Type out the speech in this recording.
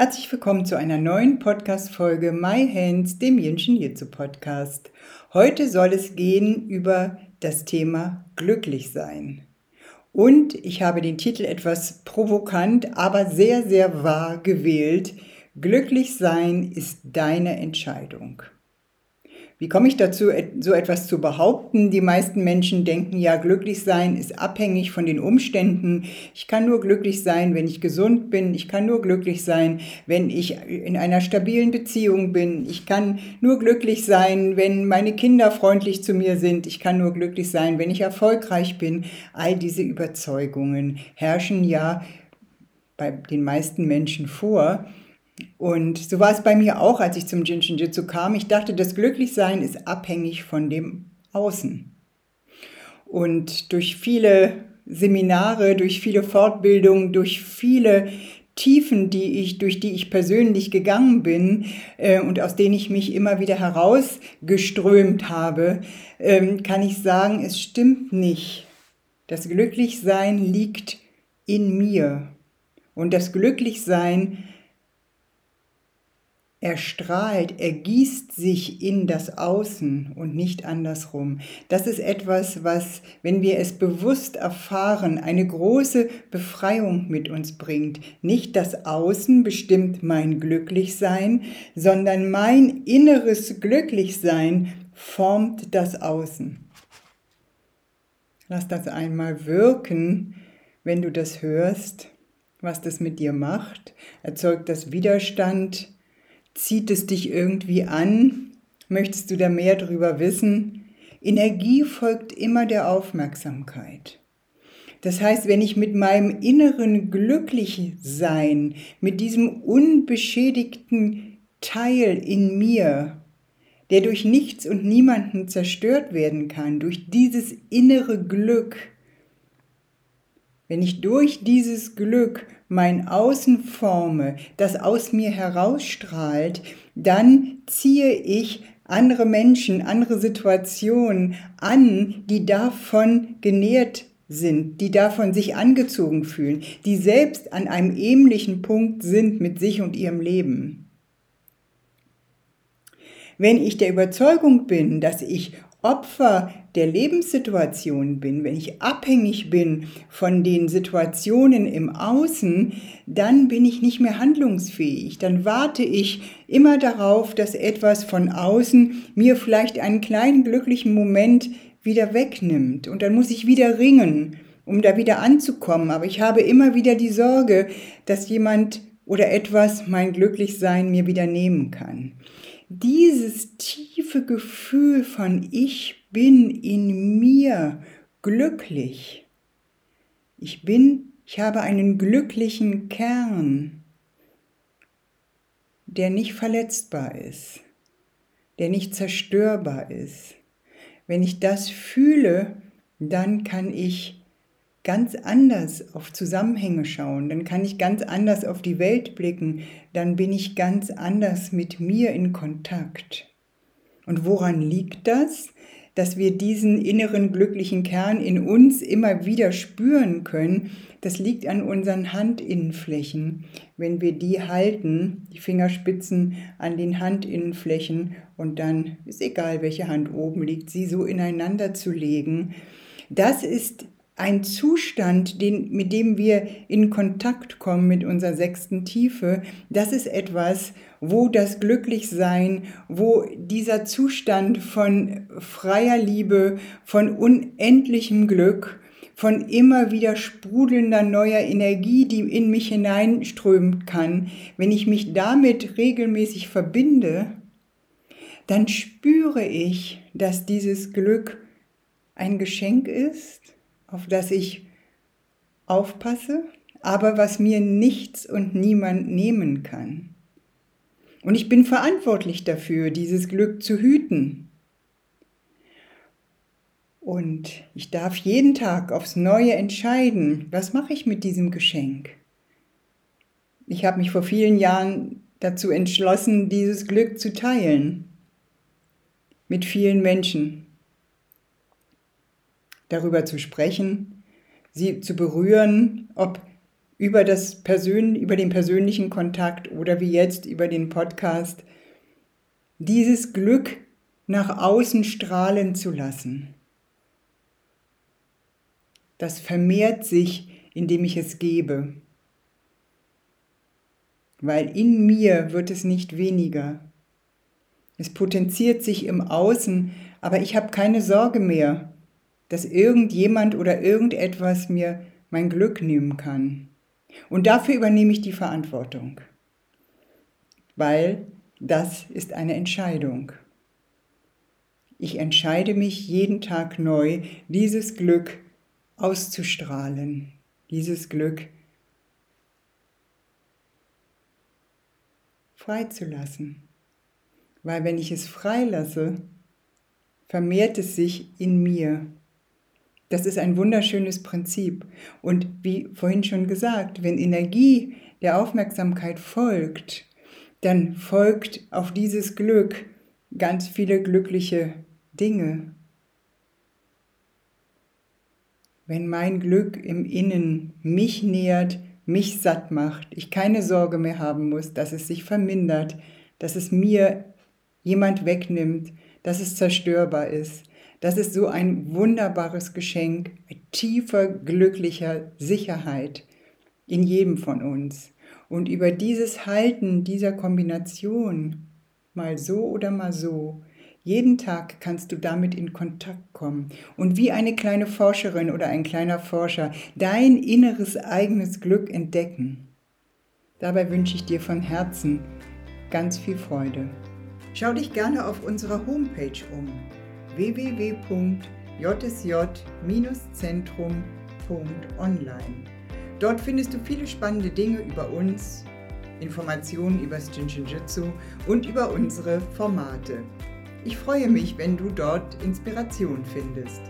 Herzlich willkommen zu einer neuen Podcast-Folge My Hands, dem Jinshin Jitsu Podcast. Heute soll es gehen über das Thema glücklich sein. Und ich habe den Titel etwas provokant, aber sehr, sehr wahr gewählt. Glücklich sein ist deine Entscheidung. Wie komme ich dazu, so etwas zu behaupten? Die meisten Menschen denken ja, glücklich sein ist abhängig von den Umständen. Ich kann nur glücklich sein, wenn ich gesund bin. Ich kann nur glücklich sein, wenn ich in einer stabilen Beziehung bin. Ich kann nur glücklich sein, wenn meine Kinder freundlich zu mir sind. Ich kann nur glücklich sein, wenn ich erfolgreich bin. All diese Überzeugungen herrschen ja bei den meisten Menschen vor. Und so war es bei mir auch, als ich zum Jinshin Jitsu kam. Ich dachte, das Glücklichsein ist abhängig von dem Außen. Und durch viele Seminare, durch viele Fortbildungen, durch viele Tiefen, die ich, durch die ich persönlich gegangen bin äh, und aus denen ich mich immer wieder herausgeströmt habe, äh, kann ich sagen, es stimmt nicht. Das Glücklichsein liegt in mir. Und das Glücklichsein er strahlt, er gießt sich in das Außen und nicht andersrum. Das ist etwas, was, wenn wir es bewusst erfahren, eine große Befreiung mit uns bringt. Nicht das Außen bestimmt mein Glücklichsein, sondern mein inneres Glücklichsein formt das Außen. Lass das einmal wirken, wenn du das hörst, was das mit dir macht. Erzeugt das Widerstand? Zieht es dich irgendwie an? Möchtest du da mehr darüber wissen? Energie folgt immer der Aufmerksamkeit. Das heißt, wenn ich mit meinem inneren Glücklichsein, mit diesem unbeschädigten Teil in mir, der durch nichts und niemanden zerstört werden kann, durch dieses innere Glück, wenn ich durch dieses Glück mein Außen forme, das aus mir herausstrahlt, dann ziehe ich andere Menschen, andere Situationen an, die davon genährt sind, die davon sich angezogen fühlen, die selbst an einem ähnlichen Punkt sind mit sich und ihrem Leben. Wenn ich der Überzeugung bin, dass ich Opfer der Lebenssituation bin, wenn ich abhängig bin von den Situationen im Außen, dann bin ich nicht mehr handlungsfähig. Dann warte ich immer darauf, dass etwas von außen mir vielleicht einen kleinen glücklichen Moment wieder wegnimmt. Und dann muss ich wieder ringen, um da wieder anzukommen. Aber ich habe immer wieder die Sorge, dass jemand oder etwas mein Glücklichsein mir wieder nehmen kann dieses tiefe Gefühl von ich bin in mir glücklich. Ich bin, ich habe einen glücklichen Kern, der nicht verletzbar ist, der nicht zerstörbar ist. Wenn ich das fühle, dann kann ich ganz anders auf Zusammenhänge schauen, dann kann ich ganz anders auf die Welt blicken, dann bin ich ganz anders mit mir in Kontakt. Und woran liegt das? Dass wir diesen inneren glücklichen Kern in uns immer wieder spüren können, das liegt an unseren Handinnenflächen. Wenn wir die halten, die Fingerspitzen an den Handinnenflächen und dann ist egal, welche Hand oben liegt, sie so ineinander zu legen, das ist ein Zustand, den, mit dem wir in Kontakt kommen mit unserer sechsten Tiefe, das ist etwas, wo das Glücklichsein, wo dieser Zustand von freier Liebe, von unendlichem Glück, von immer wieder sprudelnder neuer Energie, die in mich hineinströmen kann, wenn ich mich damit regelmäßig verbinde, dann spüre ich, dass dieses Glück ein Geschenk ist auf das ich aufpasse, aber was mir nichts und niemand nehmen kann. Und ich bin verantwortlich dafür, dieses Glück zu hüten. Und ich darf jeden Tag aufs Neue entscheiden, was mache ich mit diesem Geschenk. Ich habe mich vor vielen Jahren dazu entschlossen, dieses Glück zu teilen mit vielen Menschen. Darüber zu sprechen, sie zu berühren, ob über, das Persön über den persönlichen Kontakt oder wie jetzt über den Podcast, dieses Glück nach außen strahlen zu lassen. Das vermehrt sich, indem ich es gebe. Weil in mir wird es nicht weniger. Es potenziert sich im Außen, aber ich habe keine Sorge mehr, dass irgendjemand oder irgendetwas mir mein Glück nehmen kann. Und dafür übernehme ich die Verantwortung, weil das ist eine Entscheidung. Ich entscheide mich jeden Tag neu, dieses Glück auszustrahlen, dieses Glück freizulassen. Weil wenn ich es freilasse, vermehrt es sich in mir das ist ein wunderschönes Prinzip. Und wie vorhin schon gesagt, wenn Energie der Aufmerksamkeit folgt, dann folgt auf dieses Glück ganz viele glückliche Dinge. Wenn mein Glück im Innen mich nährt, mich satt macht, ich keine Sorge mehr haben muss, dass es sich vermindert, dass es mir jemand wegnimmt, dass es zerstörbar ist, das ist so ein wunderbares Geschenk tiefer, glücklicher Sicherheit in jedem von uns. Und über dieses Halten dieser Kombination, mal so oder mal so, jeden Tag kannst du damit in Kontakt kommen und wie eine kleine Forscherin oder ein kleiner Forscher dein inneres eigenes Glück entdecken. Dabei wünsche ich dir von Herzen ganz viel Freude. Schau dich gerne auf unserer Homepage um www.jsj-zentrum.online. Dort findest du viele spannende Dinge über uns, Informationen über das Jinshinjutsu und über unsere Formate. Ich freue mich, wenn du dort Inspiration findest.